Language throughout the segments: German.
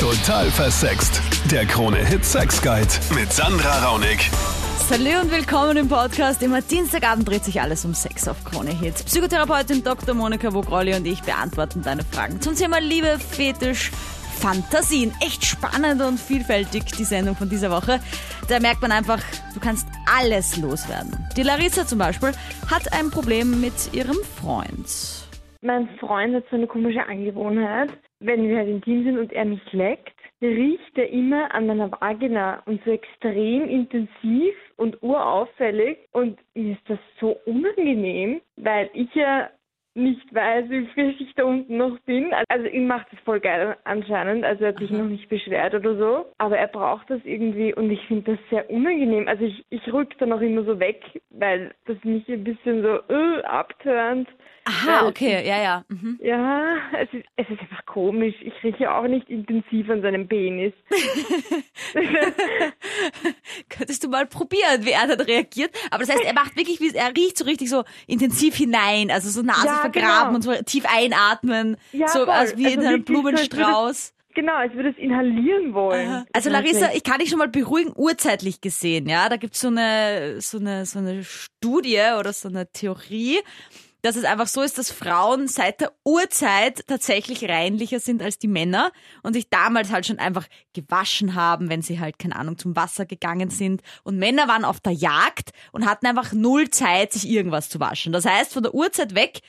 Total versext. Der Krone-Hit Sex Guide mit Sandra Raunig. Hallo und willkommen im Podcast. Immer Dienstagabend dreht sich alles um Sex auf Krone Hit. Psychotherapeutin Dr. Monika Vogrolli und ich beantworten deine Fragen zum Thema Liebe, Fetisch, Fantasien. Echt spannend und vielfältig die Sendung von dieser Woche. Da merkt man einfach, du kannst alles loswerden. Die Larissa zum Beispiel hat ein Problem mit ihrem Freund. Mein Freund hat so eine komische Angewohnheit, wenn wir halt intim sind und er mich leckt, riecht er immer an meiner Vagina und so extrem intensiv und urauffällig und mir ist das so unangenehm, weil ich ja nicht weiß, wie frisch ich da unten noch bin. Also ihm macht es voll geil anscheinend. Also er hat sich noch nicht beschwert oder so. Aber er braucht das irgendwie und ich finde das sehr unangenehm. Also ich, ich rück dann auch immer so weg, weil das mich ein bisschen so uh, abtönt. Aha, okay, ja, ja. Mhm. Ja, es ist, es ist einfach komisch. Ich rieche auch nicht intensiv an seinem Penis. Könntest du mal probieren, wie er dann reagiert. Aber das heißt, er macht wirklich, wie er riecht so richtig so intensiv hinein, also so Nase Ja, vergraben genau. und so tief einatmen, Ja, so voll. als wie Also in einem es- Blumenstrauß. Genau, als würde es inhalieren wollen. Aha. Also Larissa, ich kann dich schon mal beruhigen, urzeitlich gesehen, ja. Da gibt's so eine, so eine, so eine Studie oder so eine Theorie, dass es einfach so ist, dass Frauen seit der Urzeit tatsächlich reinlicher sind als die Männer und sich damals halt schon einfach gewaschen haben, wenn sie halt, keine Ahnung, zum Wasser gegangen sind. Und Männer waren auf der Jagd und hatten einfach null Zeit, sich irgendwas zu waschen. Das heißt, von der Urzeit weg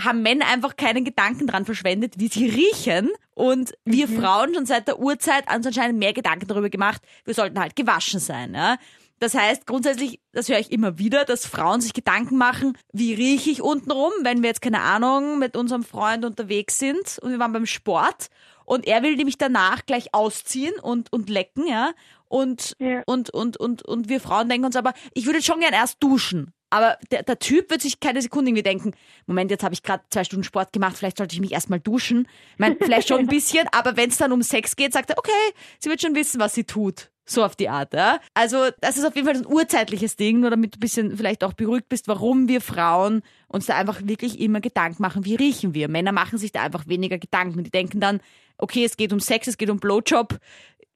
haben Männer einfach keinen Gedanken dran verschwendet, wie sie riechen. Und wir Frauen schon seit der Urzeit uns anscheinend mehr Gedanken darüber gemacht, wir sollten halt gewaschen sein. Ja? Das heißt, grundsätzlich, das höre ich immer wieder, dass Frauen sich Gedanken machen, wie rieche ich untenrum, wenn wir jetzt, keine Ahnung, mit unserem Freund unterwegs sind und wir waren beim Sport und er will nämlich danach gleich ausziehen und, und lecken, ja. Und, Ja. und, und, und, und wir Frauen denken uns aber, ich würde schon gern erst duschen. Aber der, der Typ wird sich keine Sekunde irgendwie denken, Moment, jetzt habe ich gerade zwei Stunden Sport gemacht, vielleicht sollte ich mich erstmal duschen. Ich meine, vielleicht schon ein bisschen, aber wenn es dann um Sex geht, sagt er, okay, sie wird schon wissen, was sie tut. So auf die Art, ja. Also, das ist auf jeden Fall ein urzeitliches Ding, nur damit du ein bisschen vielleicht auch beruhigt bist, warum wir Frauen uns da einfach wirklich immer Gedanken machen, wie riechen wir. Männer machen sich da einfach weniger Gedanken. Die denken dann, okay, es geht um Sex, es geht um Blowjob,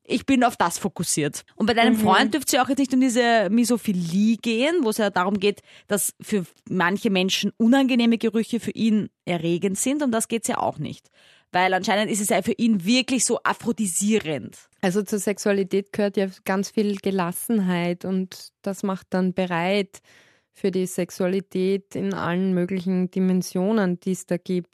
ich bin auf das fokussiert. Und bei deinem Freund dürfte es ja auch jetzt nicht um diese Misophilie gehen, wo es ja darum geht, dass für manche Menschen unangenehme Gerüche für ihn erregend sind. Um das geht's ja auch nicht. Weil anscheinend ist es ja für ihn wirklich so aphrodisierend. Also zur Sexualität gehört ja ganz viel Gelassenheit und das macht dann bereit für die Sexualität in allen möglichen Dimensionen, die es da gibt.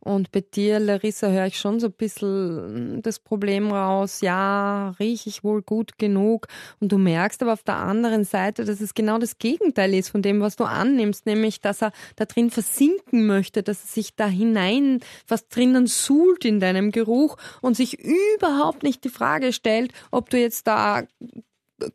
Und bei dir, Larissa, höre ich schon so ein bisschen das Problem raus, ja, rieche ich wohl gut genug. Und du merkst aber auf der anderen Seite, dass es genau das Gegenteil ist von dem, was du annimmst, nämlich, dass er da drin versinken möchte, dass er sich da hinein fast drinnen suhlt in deinem Geruch und sich überhaupt nicht die Frage stellt, ob du jetzt da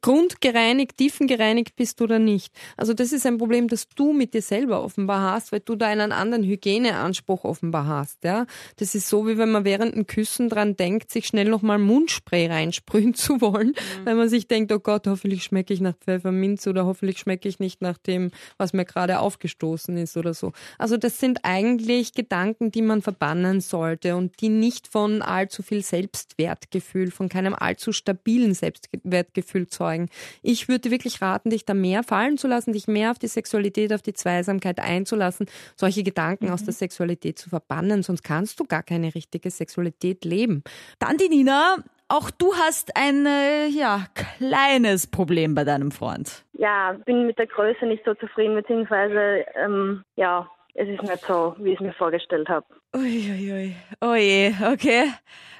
grundgereinigt, tiefengereinigt bist oder nicht. Also das ist ein Problem, das du mit dir selber offenbar hast, weil du da einen anderen Hygieneanspruch offenbar hast. Ja, das ist so, wie wenn man während dem Küssen dran denkt, sich schnell nochmal Mundspray reinsprühen zu wollen, weil man sich denkt, oh Gott, hoffentlich schmecke ich nach Pfefferminz oder hoffentlich schmecke ich nicht nach dem, was mir gerade aufgestoßen ist oder so. Also das sind eigentlich Gedanken, die man verbannen sollte und die nicht von allzu viel Selbstwertgefühl, von keinem allzu stabilen Selbstwertgefühl zeugen. Ich würde wirklich raten, dich da mehr fallen zu lassen, dich mehr auf die Sexualität, auf die Zweisamkeit einzulassen, solche Gedanken aus der Sexualität zu verbannen, sonst kannst du gar keine richtige Sexualität leben. Dann die Nina, auch du hast ein, äh, ja, kleines Problem bei deinem Freund. Ja, bin mit der Größe nicht so zufrieden, beziehungsweise ähm, ja, es ist nicht so, wie ich es mir vorgestellt habe. Uiuiui. Oh je, okay.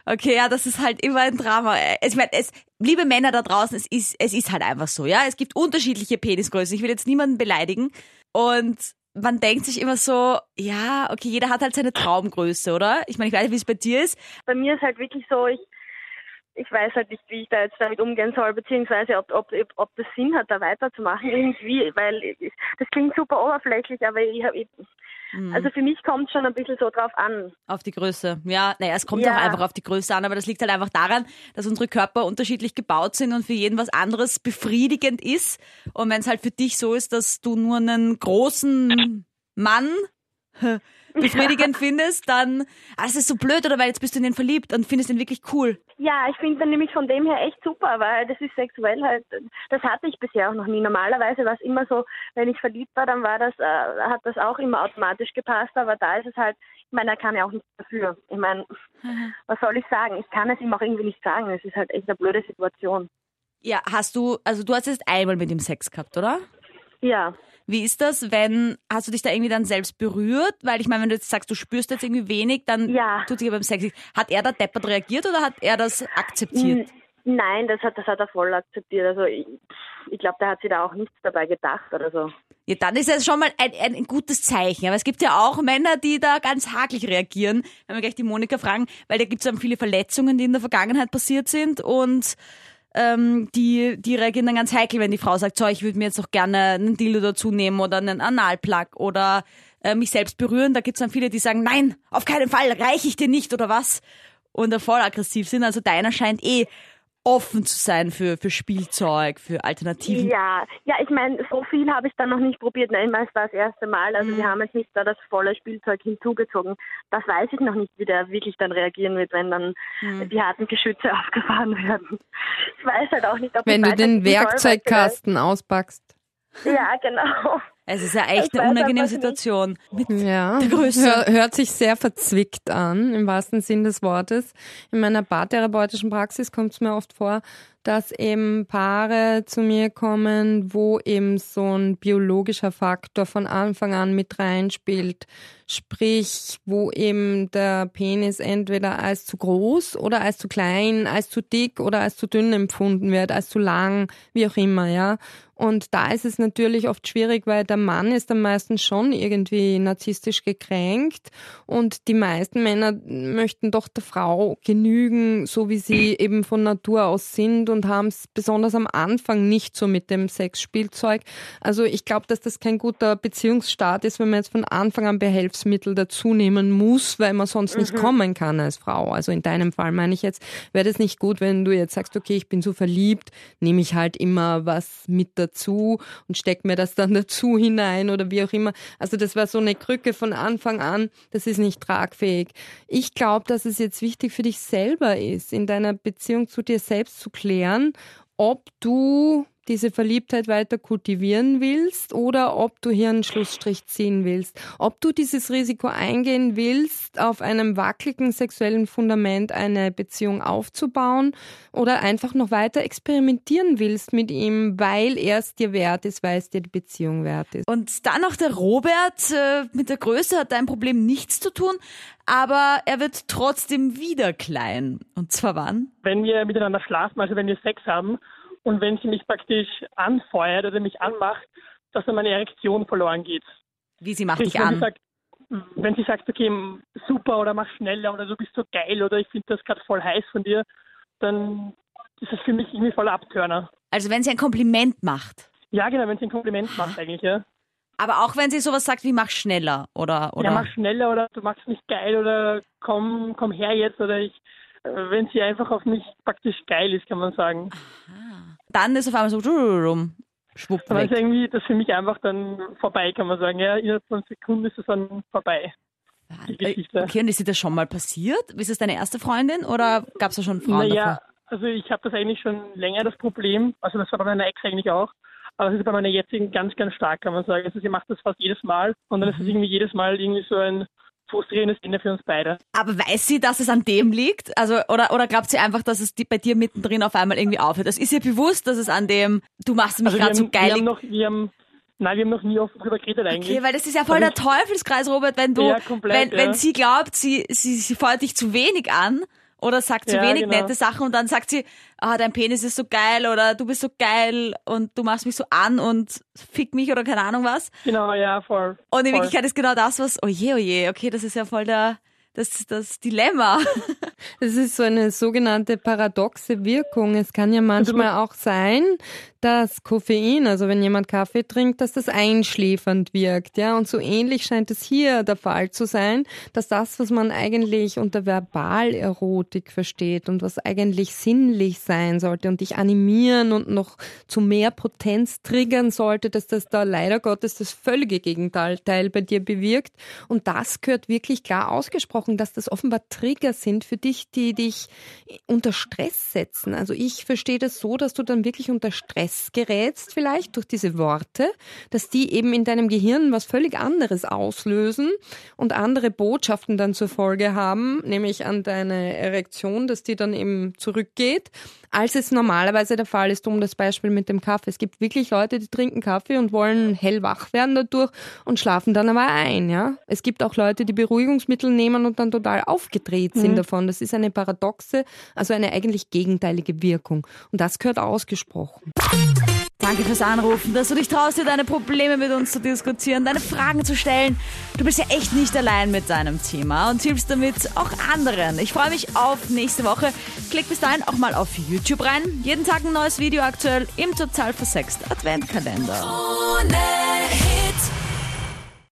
Okay, ja, das ist halt immer ein Drama. Ich meine, es, liebe Männer da draußen, es ist, es ist halt einfach so, ja. Es gibt unterschiedliche Penisgrößen. Ich will jetzt niemanden beleidigen. Und man denkt sich immer so, ja, okay, jeder hat halt seine Traumgröße, oder? Ich meine, ich weiß nicht, wie es bei dir ist. Bei mir ist halt wirklich so, ich ich weiß halt nicht, wie ich da jetzt damit umgehen soll, beziehungsweise ob, ob, ob das Sinn hat, da weiterzumachen irgendwie, weil das klingt super oberflächlich, aber ich, hab- ich also für mich kommt schon ein bisschen so drauf an. Auf die Größe. Ja, naja, es kommt Ja. auch einfach auf die Größe an, aber das liegt halt einfach daran, dass unsere Körper unterschiedlich gebaut sind und für jeden was anderes befriedigend ist. Und wenn es halt für dich so ist, dass du nur einen großen Mann befriedigend findest, dann, ah, es ist so blöd oder weil jetzt bist du in den verliebt und findest ihn wirklich cool. Ja, ich finde dann nämlich von dem her echt super, weil das ist sexuell halt, das hatte ich bisher auch noch nie. Normalerweise war es immer so, wenn ich verliebt war, dann war das, äh, hat das auch immer automatisch gepasst, aber da ist es halt, ich meine, er kann ja auch nichts dafür. Ich meine, was soll ich sagen? Ich kann es ihm auch irgendwie nicht sagen. Es ist halt echt eine blöde Situation. Ja, hast du, also du hast jetzt einmal mit ihm Sex gehabt, oder? Ja. Wie ist das, wenn, hast du dich da irgendwie dann selbst berührt? Weil ich meine, wenn du jetzt sagst, du spürst jetzt irgendwie wenig, dann Ja. tut sich beim Sex. Hat er da deppert reagiert oder hat er das akzeptiert? Nein, das hat, das hat er voll akzeptiert. Also ich, ich glaube, der hat sich da auch nichts dabei gedacht oder so. Ja, dann ist es schon mal ein, ein, ein gutes Zeichen. Aber es gibt ja auch Männer, die da ganz hakelig reagieren. Wenn wir gleich die Monika fragen, weil da gibt es dann viele Verletzungen, die in der Vergangenheit passiert sind und ähm, die, die reagieren dann ganz heikel, wenn die Frau sagt, so, ich würde mir jetzt doch gerne einen Dildo dazu nehmen oder einen Analplug oder äh, mich selbst berühren. Da gibt es dann viele, die sagen, nein, auf keinen Fall, reiche ich dir nicht oder was. Und da voll aggressiv sind. Also deiner scheint eh offen zu sein für, für Spielzeug, für Alternativen. Ja, ja, ich meine, so viel habe ich dann noch nicht probiert. Nein, es war das erste Mal. Also wir haben jetzt nicht da das volle Spielzeug hinzugezogen. Das weiß ich noch nicht, wie der wirklich dann reagieren wird, wenn dann die harten Geschütze aufgefahren werden. Ich weiß halt auch nicht, ob Wenn ich du den Werkzeugkasten auspackst. Ja, genau. Es ist ja echt eine unangenehme. Situation. Mit Ja, Der Größe. hör, hört sich sehr verzwickt an, im wahrsten Sinn des Wortes. In meiner paartherapeutischen Praxis kommt es mir oft vor, dass eben Paare zu mir kommen, wo eben so ein biologischer Faktor von Anfang an mit reinspielt. Sprich, wo eben der Penis entweder als zu groß oder als zu klein, als zu dick oder als zu dünn empfunden wird, als zu lang, wie auch immer, ja. Und da ist es natürlich oft schwierig, weil der Mann ist am meisten schon irgendwie narzisstisch gekränkt und die meisten Männer möchten doch der Frau genügen, so wie sie eben von Natur aus sind und haben es besonders am Anfang nicht so mit dem Sexspielzeug. Also ich glaube, dass das kein guter Beziehungsstart ist, wenn man jetzt von Anfang an Behelfsmittel dazu nehmen muss, weil man sonst nicht kommen kann als Frau. Also in deinem Fall meine ich jetzt, wäre das nicht gut, wenn du jetzt sagst, okay, ich bin so verliebt, nehme ich halt immer was mit dazu und steck mir das dann dazu hinein oder wie auch immer. Also das war so eine Krücke von Anfang an, das ist nicht tragfähig. Ich glaube, dass es jetzt wichtig für dich selber ist, in deiner Beziehung zu dir selbst zu klären, igjen. Opp to. Diese Verliebtheit weiter kultivieren willst oder ob du hier einen Schlussstrich ziehen willst. Ob du dieses Risiko eingehen willst, auf einem wackeligen sexuellen Fundament eine Beziehung aufzubauen oder einfach noch weiter experimentieren willst mit ihm, weil er es dir wert ist, weil es dir die Beziehung wert ist. Und dann noch der Robert, äh, mit der Größe hat dein Problem nichts zu tun, aber er wird trotzdem wieder klein. Und zwar wann? wenn wir miteinander schlafen, also wenn wir Sex haben und wenn sie mich praktisch anfeuert oder mich anmacht, dass dann meine Erektion verloren geht. Wie sie macht Sprich, dich wenn, Sie an. sagt, wenn sie sagt, okay, super oder mach schneller oder du bist so geil oder ich finde das gerade voll heiß von dir, dann ist es für mich irgendwie voller Abtörner. Also wenn sie ein Kompliment macht. Ja, genau, wenn sie ein Kompliment macht eigentlich, ja. Aber auch wenn sie sowas sagt wie mach schneller oder oder Ja, mach schneller oder du machst mich geil oder komm, komm her jetzt oder ich, äh, wenn sie einfach auf mich praktisch geil ist, kann man sagen. Dann ist auf einmal so rum, schwupp Dann ist weg. irgendwie das für mich einfach dann vorbei, kann man sagen. Ja, innerhalb von Sekunden ist es dann vorbei. die Geschichte. Okay, und ist dir das schon mal passiert? Ist es deine erste Freundin oder gab es da schon Frauen Naja, davor? also ich habe das eigentlich schon länger das Problem. Also das war bei meiner Ex eigentlich auch. Aber es ist bei meiner jetzigen ganz, ganz stark, kann man sagen. Also sie macht das fast jedes Mal und dann ist es irgendwie jedes Mal irgendwie so ein frustrierendes Ende für uns beide. Aber weiß sie, dass es an dem liegt? Also oder oder glaubt sie einfach, dass es die, bei dir mittendrin auf einmal irgendwie aufhört? Das ist ihr bewusst, dass es an dem du machst mich Also gerade so geil. wir haben noch, wir haben, nein, wir haben noch nie offen drüber geredet eigentlich. Okay, weil das ist ja voll der Teufelskreis, Robert, wenn du, Ja, komplett, wenn, wenn ja. sie glaubt, sie, sie, sie feuert dich zu wenig an oder sagt zu Ja, wenig genau. nette Sachen und dann sagt sie, ah, dein Penis ist so geil oder du bist so geil und du machst mich so an und fick mich oder keine Ahnung was. Genau, ja, voll. Und in voll. Wirklichkeit ist genau das, was, oh je, oh je, okay, das ist ja voll der, das, das Dilemma. Es ist so eine sogenannte paradoxe Wirkung. Es kann ja manchmal auch sein, dass Koffein, also wenn jemand Kaffee trinkt, dass das einschläfernd wirkt, ja. Und so ähnlich scheint es hier der Fall zu sein, dass das, was man eigentlich unter Verbalerotik versteht und was eigentlich sinnlich sein sollte und dich animieren und noch zu mehr Potenz triggern sollte, dass das da leider Gottes das völlige Gegenteil bei dir bewirkt. Und das gehört wirklich klar ausgesprochen, dass das offenbar Trigger sind für dich, die dich unter Stress setzen. Also ich verstehe das so, dass du dann wirklich unter Stress gerätst vielleicht durch diese Worte, dass die eben in deinem Gehirn was völlig anderes auslösen und andere Botschaften dann zur Folge haben, nämlich an deine Erektion, dass die dann eben zurückgeht, als es normalerweise der Fall ist, um das Beispiel mit dem Kaffee. Es gibt wirklich Leute, die trinken Kaffee und wollen hellwach werden dadurch und schlafen dann aber ein, ja. Es gibt auch Leute, die Beruhigungsmittel nehmen und dann total aufgedreht sind mhm. davon. Das ist eine paradoxe, also eine eigentlich gegenteilige Wirkung. Und das gehört ausgesprochen. Danke fürs Anrufen, dass du dich traust, dir deine Probleme mit uns zu diskutieren, deine Fragen zu stellen. Du bist ja echt nicht allein mit deinem Thema und hilfst damit auch anderen. Ich freue mich auf nächste Woche. Klick bis dahin auch mal auf YouTube rein. Jeden Tag ein neues Video aktuell im total versext Adventkalender. Ohne